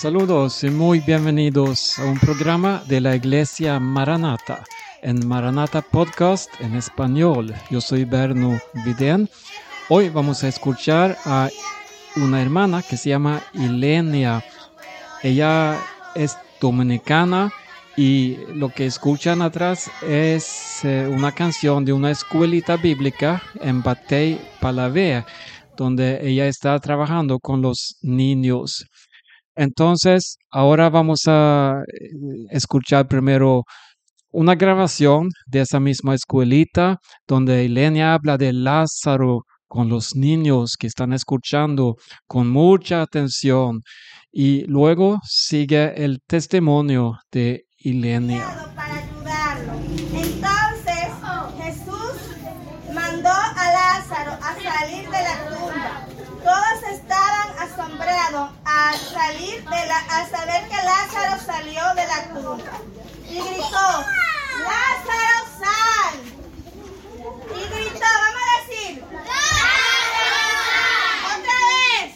Saludos y muy bienvenidos a un programa de la Iglesia Maranata en Maranata Podcast en español. Yo soy Berno Vidén. Hoy vamos a escuchar a una hermana que se llama Ilenia. Ella es dominicana y lo que escuchan atrás es eh, una canción de una escuelita bíblica en Batey, Palavea, donde ella está trabajando con los niños. Entonces, ahora vamos a eh, escuchar primero una grabación de esa misma escuelita donde Elena habla de Lázaro con los niños que están escuchando con mucha atención y luego sigue el testimonio de Ilenia. Para ayudarlo. Entonces Jesús mandó a Lázaro a salir de la tumba. Todos estaban asombrados al salir de la, al saber que Lázaro salió de la tumba y gritó, Lázaro sal. Y gritó, vamos a decir, otra vez.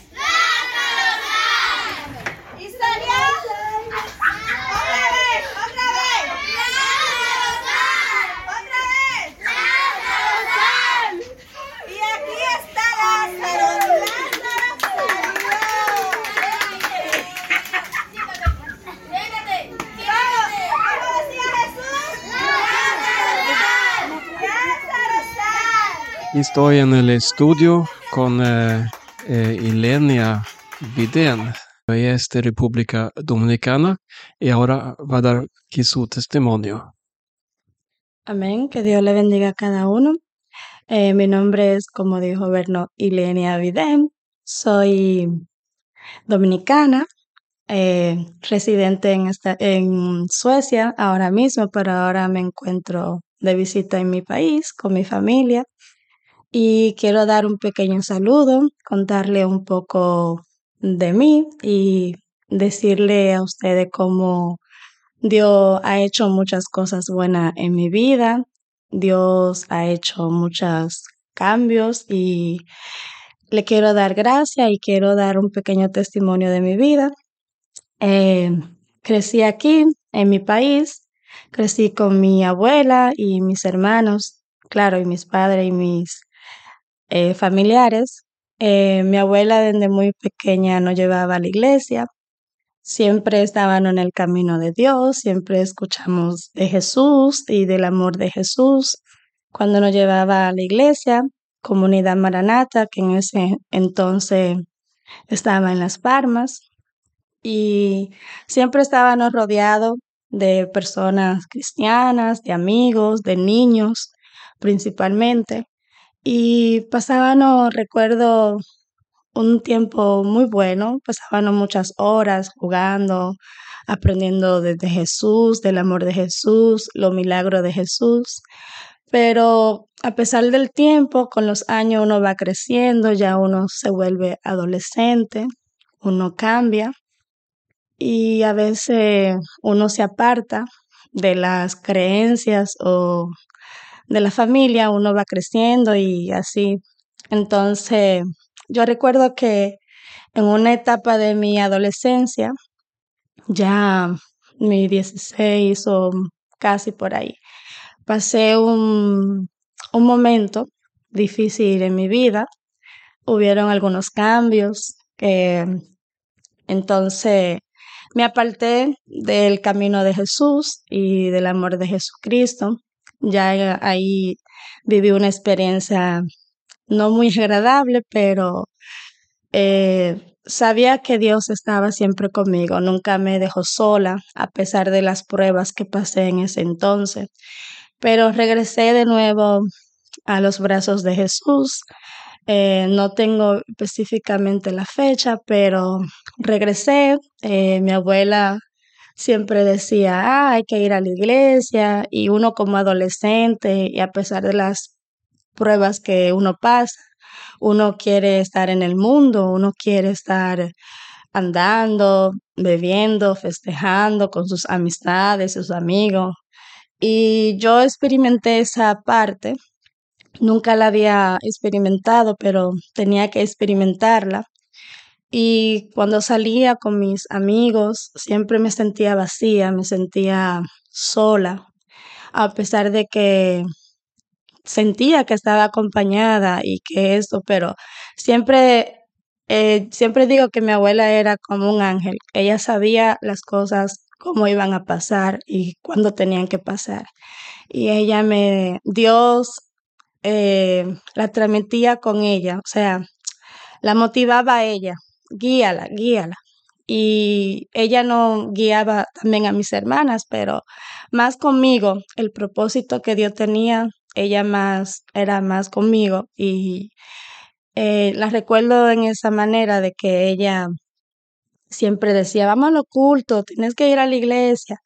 Y salió otra vez, otra vez. Otra vez. Y aquí está Lázaro. Lázaro salió. ¿Cómo decía Jesús? Lázaro sal. Estoy en el estudio con eh, eh, Ilenia Vidén. Ella de República Dominicana y ahora va a dar aquí su testimonio. Amén, que Dios le bendiga a cada uno. Eh, mi nombre es, como dijo Berno, Ilenia Videm. Soy dominicana, eh, residente en Suecia ahora mismo, pero ahora me encuentro de visita en mi país con mi familia. Y quiero dar un pequeño saludo, contarle un poco de mí y decirle a ustedes cómo Dios ha hecho muchas cosas buenas en mi vida. Dios ha hecho muchos cambios y le quiero dar gracias y quiero dar un pequeño testimonio de mi vida. Eh, crecí aquí, en mi país. Crecí con mi abuela y mis hermanos, claro, y mis padres y mis eh, familiares. Eh, mi abuela desde muy pequeña nos llevaba a la iglesia. Siempre estaban en el camino de Dios, siempre escuchamos de Jesús y del amor de Jesús. Cuando nos llevaba a la iglesia, comunidad Maranata, que en ese entonces estaba en Las Palmas, y siempre estábamos rodeados de personas cristianas, de amigos, de niños principalmente. Y pasábamos, recuerdo, un tiempo muy bueno, pasábamos muchas horas jugando, aprendiendo de, de Jesús, del amor de Jesús, los milagros de Jesús. Pero a pesar del tiempo, con los años uno va creciendo, ya uno se vuelve adolescente, uno cambia y a veces uno se aparta de las creencias o de la familia, uno va creciendo y así. Entonces, yo recuerdo que en una etapa de mi adolescencia, ya mi 16 o casi por ahí, pasé un, un momento difícil en mi vida. Hubieron algunos cambios que entonces me aparté del camino de Jesús y del amor de Jesucristo. Ya ahí viví una experiencia no muy agradable, pero eh, sabía que Dios estaba siempre conmigo, nunca me dejó sola a pesar de las pruebas que pasé en ese entonces. Pero regresé de nuevo a los brazos de Jesús. Eh, no tengo específicamente la fecha, pero regresé. Eh, mi abuela siempre decía, ah, hay que ir a la iglesia y uno como adolescente y a pesar de las pruebas que uno pasa, uno quiere estar en el mundo, uno quiere estar andando, bebiendo, festejando con sus amistades, sus amigos. Y yo experimenté esa parte, nunca la había experimentado, pero tenía que experimentarla. Y cuando salía con mis amigos, siempre me sentía vacía, me sentía sola, a pesar de que sentía que estaba acompañada y que eso, pero siempre, eh, siempre digo que mi abuela era como un ángel. Ella sabía las cosas, cómo iban a pasar y cuándo tenían que pasar. Y ella me, Dios eh, la transmitía con ella, o sea, la motivaba a ella, guíala, guíala. Y ella no guiaba también a mis hermanas, pero más conmigo, el propósito que Dios tenía, ella más era más conmigo y eh, la recuerdo en esa manera de que ella siempre decía, vamos al oculto, tienes que ir a la iglesia.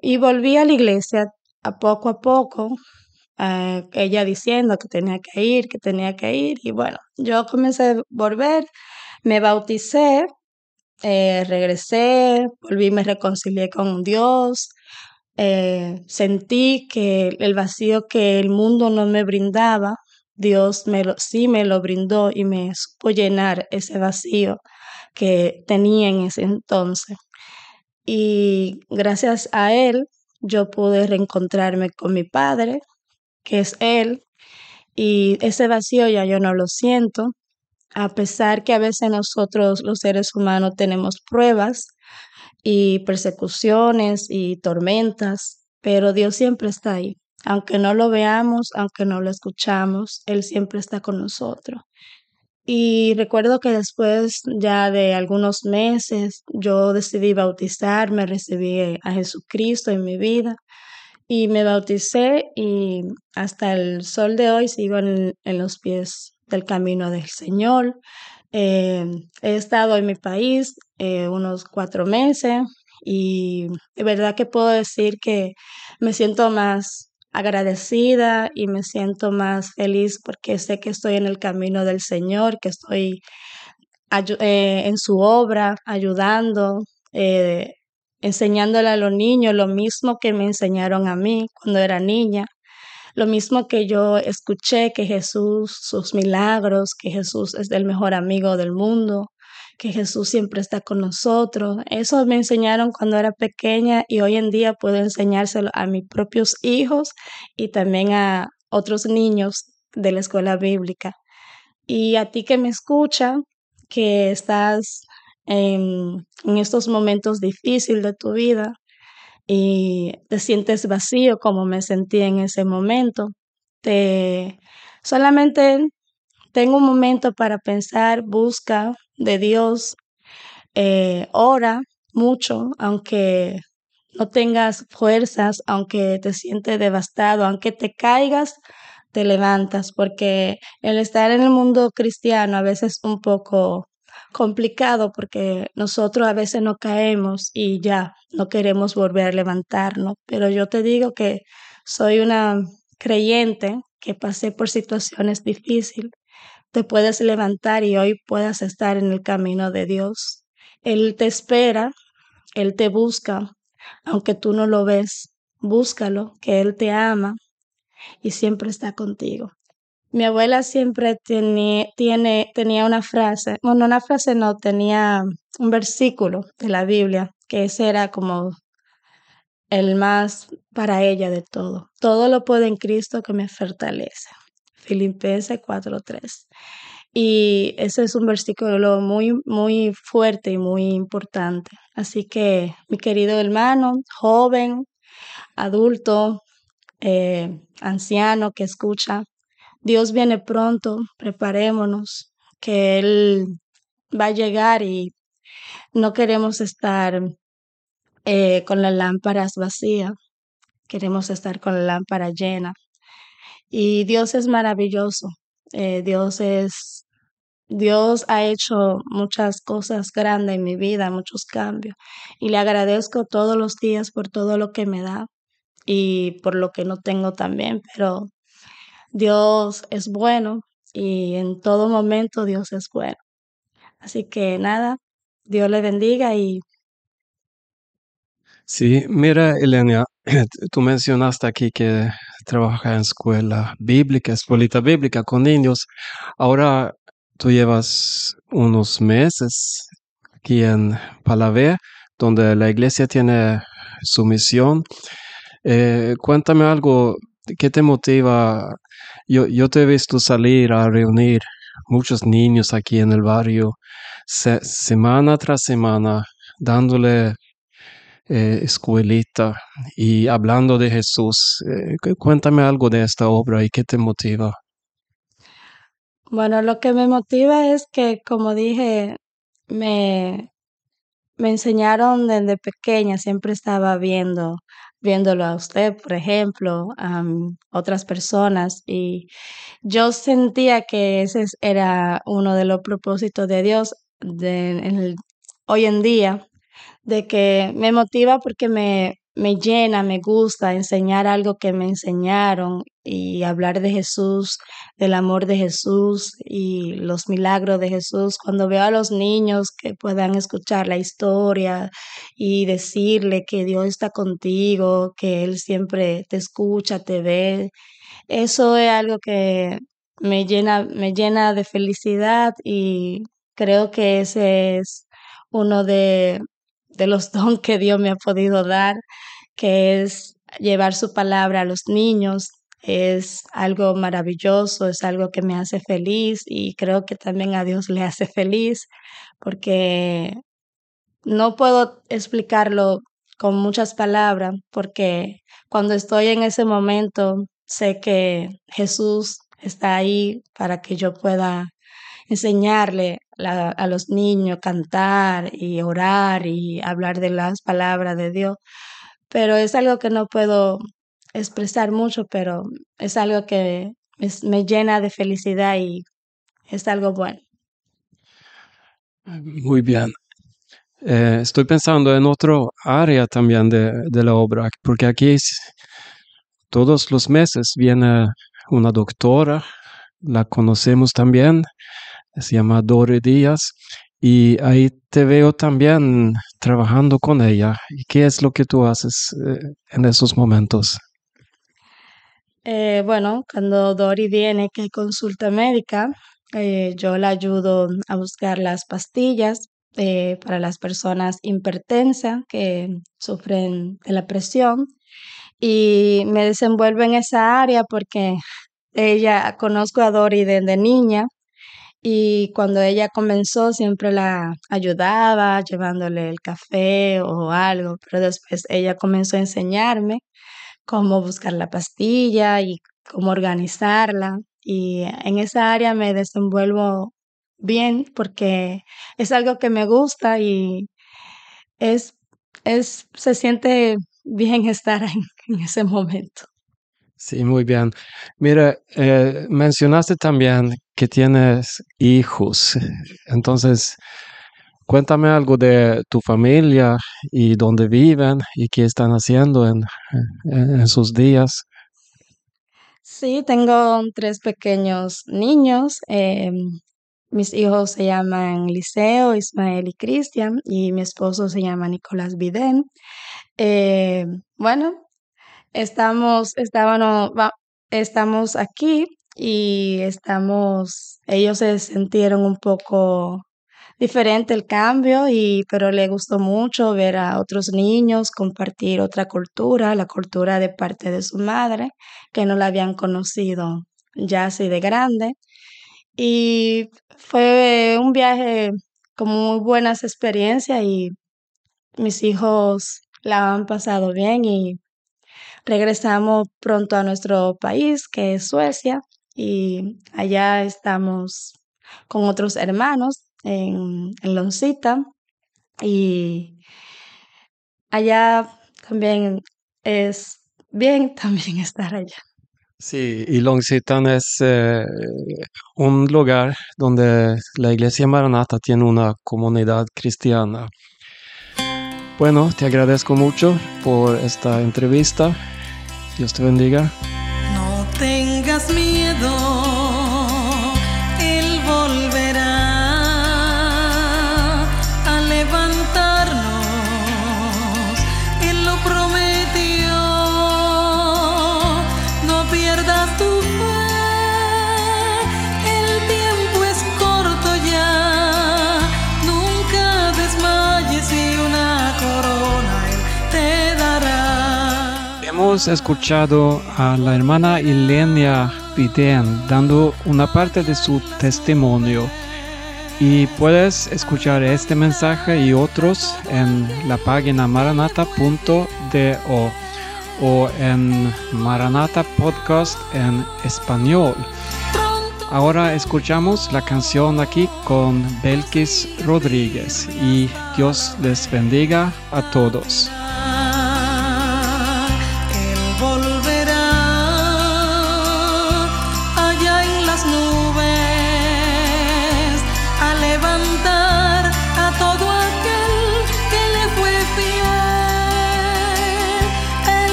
Y volví a la iglesia a poco a poco, eh, ella diciendo que tenía que ir, que tenía que ir. Y bueno, yo comencé a volver, me bauticé, eh, regresé, volví, me reconcilié con Dios. Eh, sentí que el vacío que el mundo no me brindaba, Dios me lo, sí me lo brindó y me supo llenar ese vacío que tenía en ese entonces. Y gracias a Él, yo pude reencontrarme con mi padre, que es Él, y ese vacío ya yo no lo siento, a pesar que a veces nosotros los seres humanos tenemos pruebas y persecuciones y tormentas, pero Dios siempre está ahí. Aunque no lo veamos, aunque no lo escuchamos, Él siempre está con nosotros. Y recuerdo que después ya de algunos meses yo decidí bautizarme, recibí a Jesucristo en mi vida y me bauticé y hasta el sol de hoy sigo en, los pies del camino del Señor. Eh, he estado en mi país eh, unos cuatro meses y de verdad que puedo decir que me siento más agradecida y me siento más feliz porque sé que estoy en el camino del Señor, que estoy eh, en su obra, ayudando, enseñándole a los niños lo mismo que me enseñaron a mí cuando era niña, lo mismo que yo escuché que Jesús, sus milagros, que Jesús es el mejor amigo del mundo, que Jesús siempre está con nosotros. Eso me enseñaron cuando era pequeña y hoy en día puedo enseñárselo a mis propios hijos y también a otros niños de la escuela bíblica. Y a ti que me escucha, que estás en, en estos momentos difíciles de tu vida y te sientes vacío como me sentí en ese momento, te solamente tengo un momento para pensar, busca de Dios, eh, ora mucho, aunque no tengas fuerzas, aunque te sientes devastado, aunque te caigas, te levantas, porque el estar en el mundo cristiano a veces es un poco complicado porque nosotros a veces no caemos y ya no queremos volver a levantarnos, pero yo te digo que soy una creyente que pasé por situaciones difíciles te puedes levantar y hoy puedas estar en el camino de Dios. Él te espera, Él te busca, aunque tú no lo ves, búscalo, que Él te ama y siempre está contigo. Mi abuela siempre tenía, una frase, bueno, una frase no, tenía un versículo de la Biblia, que ese era como el más para ella de todo. Todo lo puede en Cristo que me fortalece. Filipenses 4.3. Y ese es un versículo muy, muy fuerte y muy importante. Así que, mi querido hermano, joven, adulto, eh, anciano que escucha, Dios viene pronto, preparémonos, que Él va a llegar y no queremos estar eh, con las lámparas vacías, queremos estar con la lámpara llena. Y Dios es maravilloso. Eh, Dios es, Dios ha hecho muchas cosas grandes en mi vida, muchos cambios. Y le agradezco todos los días por todo lo que me da y por lo que no tengo también. Pero Dios es bueno y en todo momento Dios es bueno. Así que nada, Dios le bendiga y... Sí, mira, Elena, tú mencionaste aquí que trabaja en escuela bíblica, escuelita bíblica con niños. Ahora tú llevas unos meses aquí en Palavé, donde la iglesia tiene su misión. Eh, cuéntame algo, ¿qué te motiva? Yo, yo te he visto salir a reunir muchos niños aquí en el barrio, semana tras semana, dándole eh, escuelita y hablando de Jesús. Eh, cuéntame algo de esta obra y qué te motiva. Bueno, lo que me motiva es que, como dije, me, me enseñaron desde pequeña, siempre estaba viendo, viéndolo a usted, por ejemplo, a otras personas, y yo sentía que ese era uno de los propósitos de Dios de, hoy en día, de que me motiva porque me, me llena, me gusta enseñar algo que me enseñaron y hablar de Jesús, del amor de Jesús y los milagros de Jesús. Cuando veo a los niños que puedan escuchar la historia y decirle que Dios está contigo, que Él siempre te escucha, te ve, eso es algo que me llena, me llena de felicidad y creo que ese es uno de de los dones que Dios me ha podido dar, que es llevar su palabra a los niños. Es algo maravilloso, es algo que me hace feliz y creo que también a Dios le hace feliz porque no puedo explicarlo con muchas palabras porque cuando estoy en ese momento sé que Jesús está ahí para que yo pueda enseñarle a los niños cantar y orar y hablar de las palabras de Dios. Pero es algo que no puedo expresar mucho, pero es algo que me, llena de felicidad y es algo bueno. Muy bien. Eh, estoy pensando en otro área también de, de la obra, porque aquí todos los meses viene una doctora, la conocemos también, se llama Dore Díaz, y ahí te veo también trabajando con ella. ¿Y qué es lo que tú haces eh, en esos momentos? Eh, bueno, cuando Dori viene que consulta médica, eh, yo la ayudo a buscar las pastillas para las personas hipertensas que sufren de la presión y me desenvuelvo en esa área porque ella conozco a Dori desde niña y cuando ella comenzó siempre la ayudaba llevándole el café o algo, pero después ella comenzó a enseñarme cómo buscar la pastilla y cómo organizarla. Y en esa área me desenvuelvo bien porque es algo que me gusta y es, es, se siente bien estar en ese momento. Sí, muy bien. Mira, eh, mencionaste también que tienes hijos. Entonces, cuéntame algo de tu familia y dónde viven y qué están haciendo en, en, sus días. Sí, tengo tres pequeños niños. Em, mis hijos se llaman Liceo, Ismael y Cristian y mi esposo se llama Nicolás Vidén. Eh, bueno, estamos, estamos aquí y estamos, ellos se sintieron un poco diferente el cambio y pero le gustó mucho ver a otros niños compartir otra cultura, la cultura de parte de su madre, que no la habían conocido ya así de grande. Y fue un viaje con muy buenas experiencias y mis hijos la han pasado bien y regresamos pronto a nuestro país, que es Suecia, y allá estamos con otros hermanos en, en Loncita y allá también es bien también estar allá. Sí, y Longsitan es eh, un lugar donde la iglesia Maranata tiene una comunidad cristiana. Bueno, te agradezco mucho por esta entrevista Dios te bendiga. No tengas miedo, hemos escuchado a la hermana Ilenia Vidén dando una parte de su testimonio. Y puedes escuchar este mensaje y otros en la página maranata.do o en Maranata Podcast en español. Ahora escuchamos la canción aquí con Belkis Rodríguez y Dios les bendiga a todos.